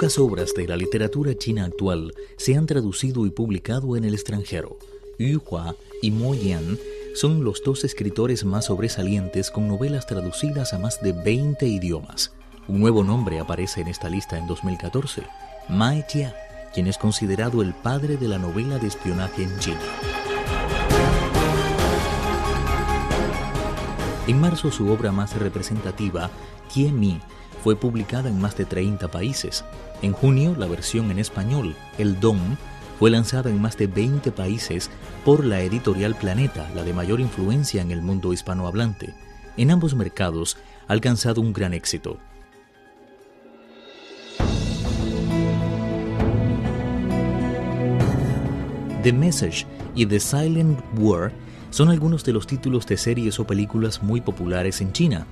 Pocas obras de la literatura china actual se han traducido y publicado en el extranjero. Yu Hua y Mo Yan son los dos escritores más sobresalientes con novelas traducidas a más de 20 idiomas. Un nuevo nombre aparece en esta lista en 2014, Mai Jia, quien es considerado el padre de la novela de espionaje en China. En marzo su obra más representativa, Kie Mi, fue publicada en más de 30 países. En junio, la versión en español, El Don, fue lanzada en más de 20 países por la editorial Planeta, la de mayor influencia en el mundo hispanohablante. En ambos mercados ha alcanzado un gran éxito. The Message y The Silent War son algunos de los títulos de series o películas muy populares en China.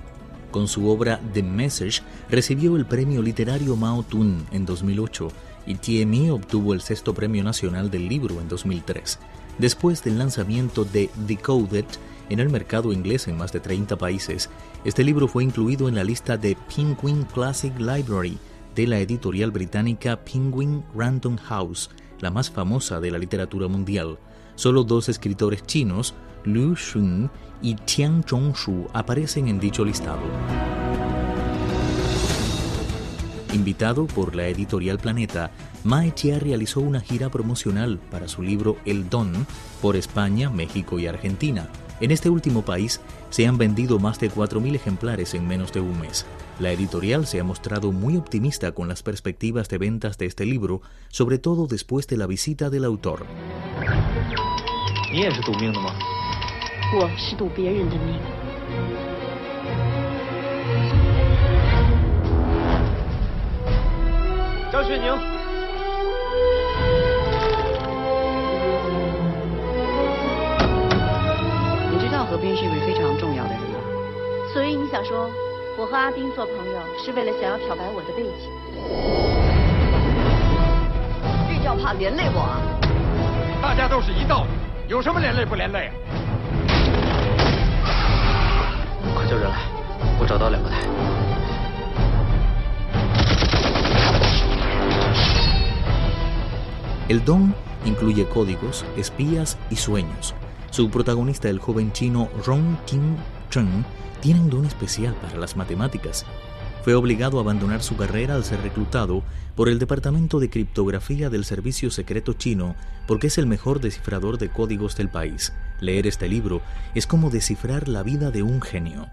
Con su obra The Message recibió el premio literario Mao Tun en 2008 y TME obtuvo el sexto premio nacional del libro en 2003. Después del lanzamiento de Decoded en el mercado inglés en más de 30 países, este libro fue incluido en la lista de Penguin Classic Library de la editorial británica Penguin Random House, la más famosa de la literatura mundial. Solo dos escritores chinos, Liu Xun y Tian Zhongshu aparecen en dicho listado. Invitado por la editorial Planeta, Mae Chia realizó una gira promocional para su libro El Don por España, México y Argentina. En este último país se han vendido más de 4.000 ejemplares en menos de un mes. La editorial se ha mostrado muy optimista con las perspectivas de ventas de este libro, sobre todo después de la visita del autor. 我是赌别人的命。张雪宁，你知道何冰是一位非常重要的人吗？所以你想说，我和阿冰做朋友是为了想要漂白我的背景？这叫怕连累我啊！大家都是一道的，有什么连累不连累啊？El Don incluye códigos, espías y sueños. Su protagonista, el joven chino Rong Ting Chen, tiene un don especial para las matemáticas. Fue obligado a abandonar su carrera al ser reclutado por el Departamento de Criptografía del Servicio Secreto Chino porque es el mejor descifrador de códigos del país. Leer este libro es como descifrar la vida de un genio.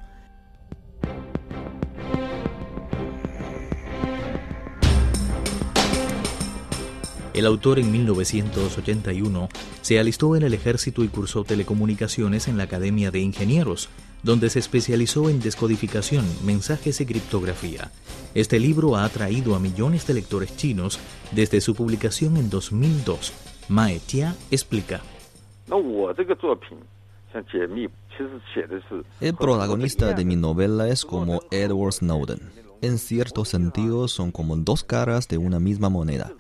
El autor en 1981 se alistó en el ejército y cursó telecomunicaciones en la Academia de Ingenieros, donde se especializó en descodificación, mensajes y criptografía. Este libro ha atraído a millones de lectores chinos desde su publicación en 2002. Mae Tia explica. El protagonista de mi novela es como Edward Snowden. En cierto sentido son como dos caras de una misma moneda.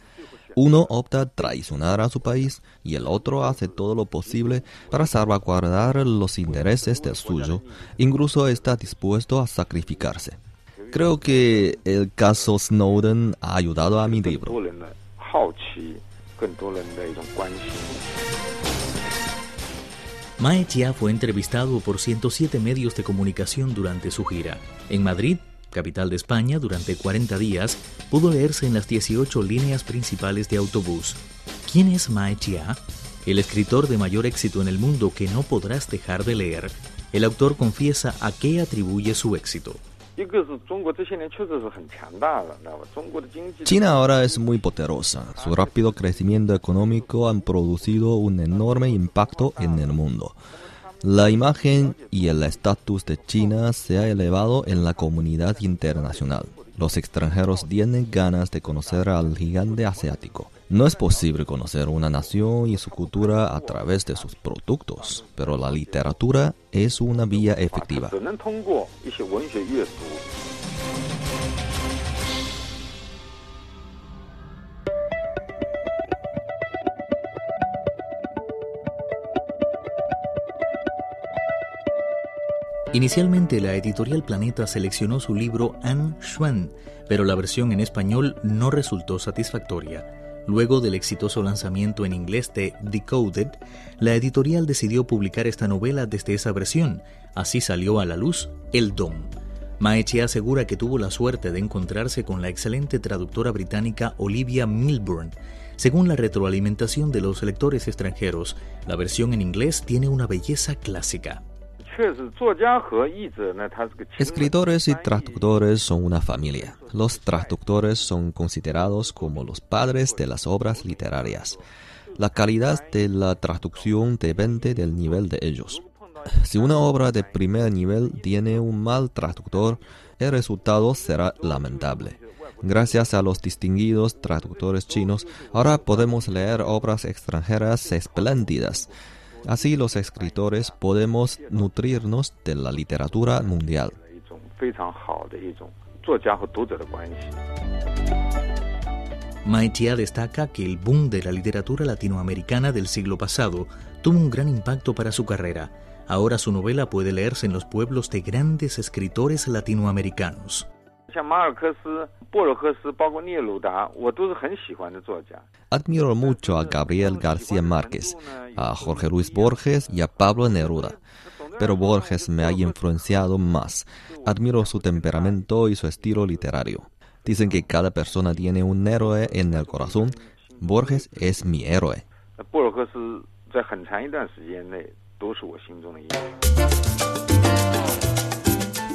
Uno opta traicionar a su país y el otro hace todo lo posible para salvaguardar los intereses del suyo, incluso está dispuesto a sacrificarse. Creo que el caso Snowden ha ayudado a mi libro. Mae Chia fue entrevistado por 107 medios de comunicación durante su gira. En Madrid, capital de España, durante 40 días, pudo leerse en las 18 líneas principales de autobús. ¿Quién es Mae Chia? El escritor de mayor éxito en el mundo que no podrás dejar de leer. El autor confiesa a qué atribuye su éxito. China ahora es muy poderosa. Su rápido crecimiento económico han producido un enorme impacto en el mundo. La imagen y el estatus de China se ha elevado en la comunidad internacional. Los extranjeros tienen ganas de conocer al gigante asiático. No es posible conocer una nación y su cultura a través de sus productos, pero la literatura es una vía efectiva. Inicialmente la editorial Planeta seleccionó su libro An Xuan, pero la versión en español no resultó satisfactoria. Luego del exitoso lanzamiento en inglés de Decoded, la editorial decidió publicar esta novela desde esa versión. Así salió a la luz El Dom. Maeche asegura que tuvo la suerte de encontrarse con la excelente traductora británica Olivia Milburn. Según la retroalimentación de los lectores extranjeros, la versión en inglés tiene una belleza clásica. Escritores y traductores son una familia. Los traductores son considerados como los padres de las obras literarias. La calidad de la traducción depende del nivel de ellos. Si una obra de primer nivel tiene un mal traductor, el resultado será lamentable. Gracias a los distinguidos traductores chinos, ahora podemos leer obras extranjeras espléndidas Así los escritores podemos nutrirnos de la literatura mundial. Maitia destaca que el boom de la literatura latinoamericana del siglo pasado tuvo un gran impacto para su carrera. Ahora su novela puede leerse en los pueblos de grandes escritores latinoamericanos. Admiro mucho a Gabriel García Márquez, a Jorge Luis Borges y a Pablo Neruda. Pero Borges me ha influenciado más. Admiro su temperamento y su estilo literario. Dicen que cada persona tiene un héroe en el corazón. Borges es mi héroe.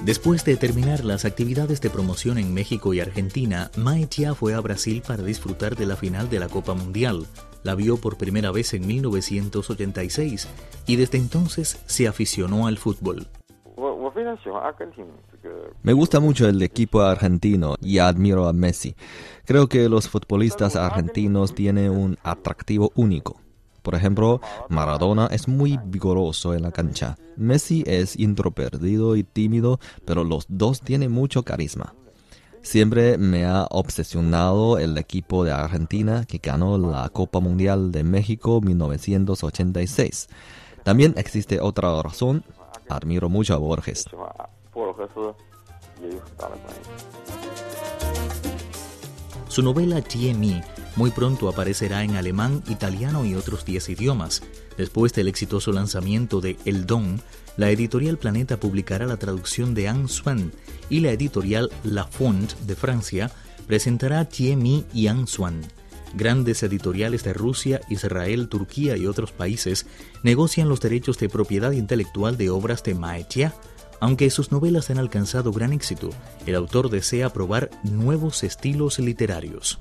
Después de terminar las actividades de promoción en México y Argentina, Mae Chia fue a Brasil para disfrutar de la final de la Copa Mundial. La vio por primera vez en 1986 y desde entonces se aficionó al fútbol. Me gusta mucho el equipo argentino y admiro a Messi. Creo que los futbolistas argentinos tienen un atractivo único. Por ejemplo, Maradona es muy vigoroso en la cancha. Messi es introvertido y tímido, pero los dos tienen mucho carisma. Siempre me ha obsesionado el equipo de Argentina que ganó la Copa Mundial de México 1986. También existe otra razón. Admiro mucho a Borges. Su novela muy pronto aparecerá en alemán, italiano y otros 10 idiomas. Después del exitoso lanzamiento de El Don, la editorial Planeta publicará la traducción de Anne Swan y la editorial La Font de Francia presentará Tie y Anne Swan. Grandes editoriales de Rusia, Israel, Turquía y otros países negocian los derechos de propiedad intelectual de obras de Maetia. Aunque sus novelas han alcanzado gran éxito, el autor desea probar nuevos estilos literarios.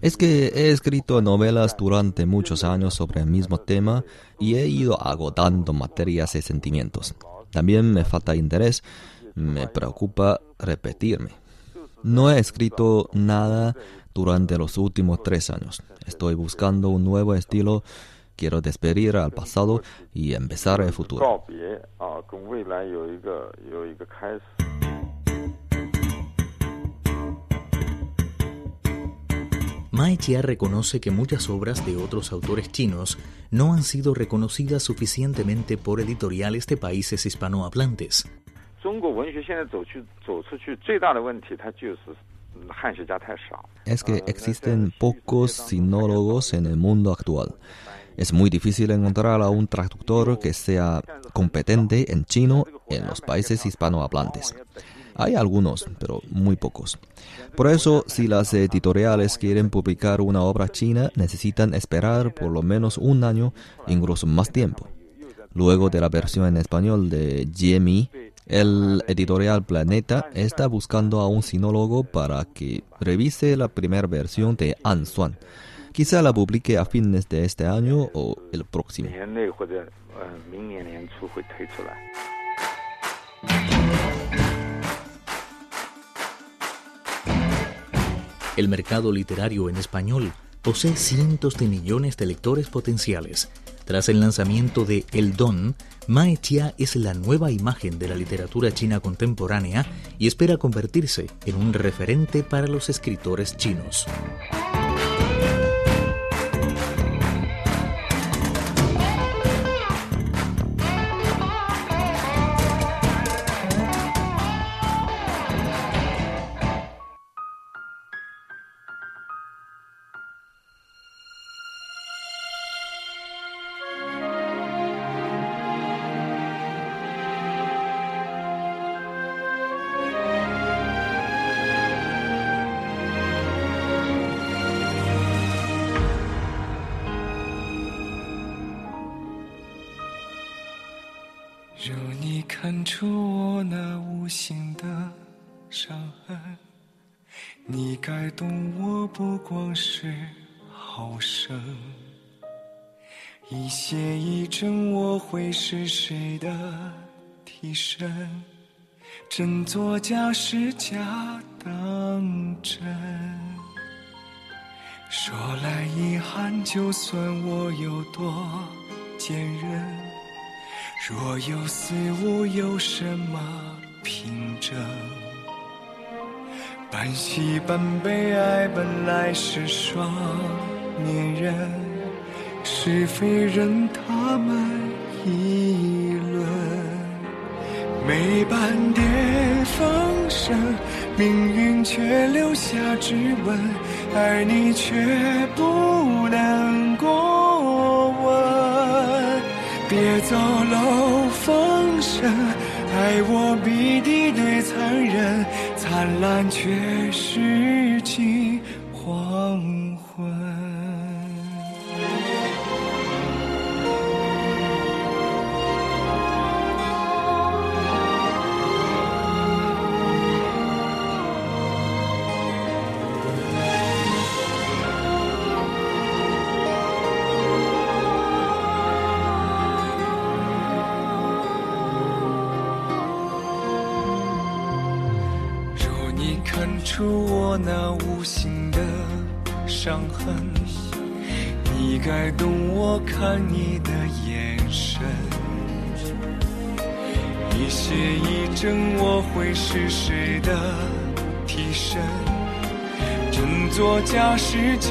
Es que he escrito novelas durante muchos años sobre el mismo tema y he ido agotando materias y sentimientos. También me falta interés, me preocupa repetirme. No he escrito nada durante los últimos tres años. Estoy buscando un nuevo estilo. Quiero despedir al pasado y empezar el futuro. Mae Chia reconoce que muchas obras de otros autores chinos no han sido reconocidas suficientemente por editoriales de países hispanohablantes. Es que existen pocos sinólogos en el mundo actual. Es muy difícil encontrar a un traductor que sea competente en chino en los países hispanohablantes. Hay algunos, pero muy pocos. Por eso, si las editoriales quieren publicar una obra china, necesitan esperar por lo menos un año, incluso más tiempo. Luego de la versión en español de Jimmy, el editorial Planeta está buscando a un sinólogo para que revise la primera versión de An Suan. Quizá la publique a fines de este año o el próximo. El mercado literario en español posee cientos de millones de lectores potenciales. Tras el lanzamiento de El Don, Mae Chia es la nueva imagen de la literatura china contemporánea y espera convertirse en un referente para los escritores chinos. 伤痕你该懂我不光是好胜一邪一正我会是谁的替身真作假时假当真。说来遗憾就算我有多坚韧若有似无有什么凭证。半喜半悲，爱本来是双面人，是非任他们。议论，没半点风声，命运却留下指纹，而你却不能过问。别走漏风声，待我必敌对残忍，灿烂却是近黄昏。看出我那无形的伤痕，你该懂我看你的眼神。一邪一正，我会是谁的替身？真作假时假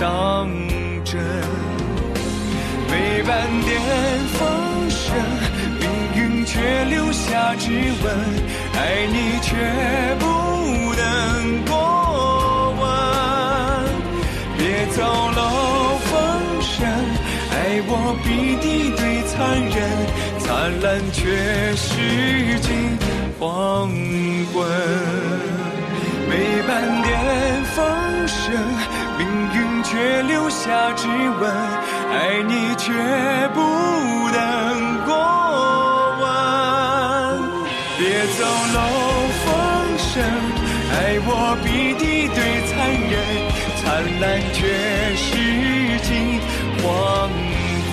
当真，没半点风声，却留下指纹，爱你却不。能过问，别走漏风声，爱我比敌对残忍，灿烂却是近黄昏。没半点风声，命运却留下指纹，爱你却不能别走漏风声。爱我比敌对残忍，灿烂却是近黄昏。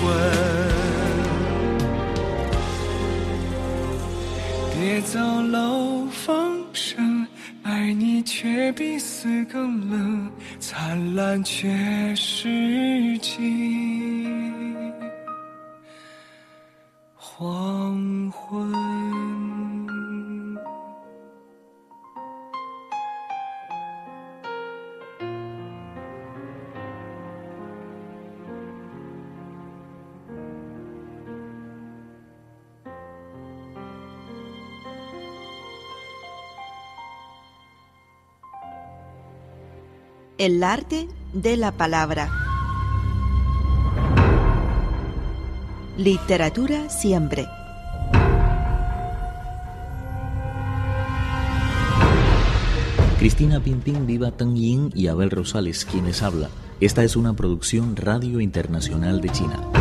别走漏风声，爱你却比死更冷，灿烂却是近黄 El arte de la palabra. Literatura siempre. Cristina Pimpín, Viva Tang Yin y Abel Rosales, quienes habla. Esta es una producción Radio Internacional de China.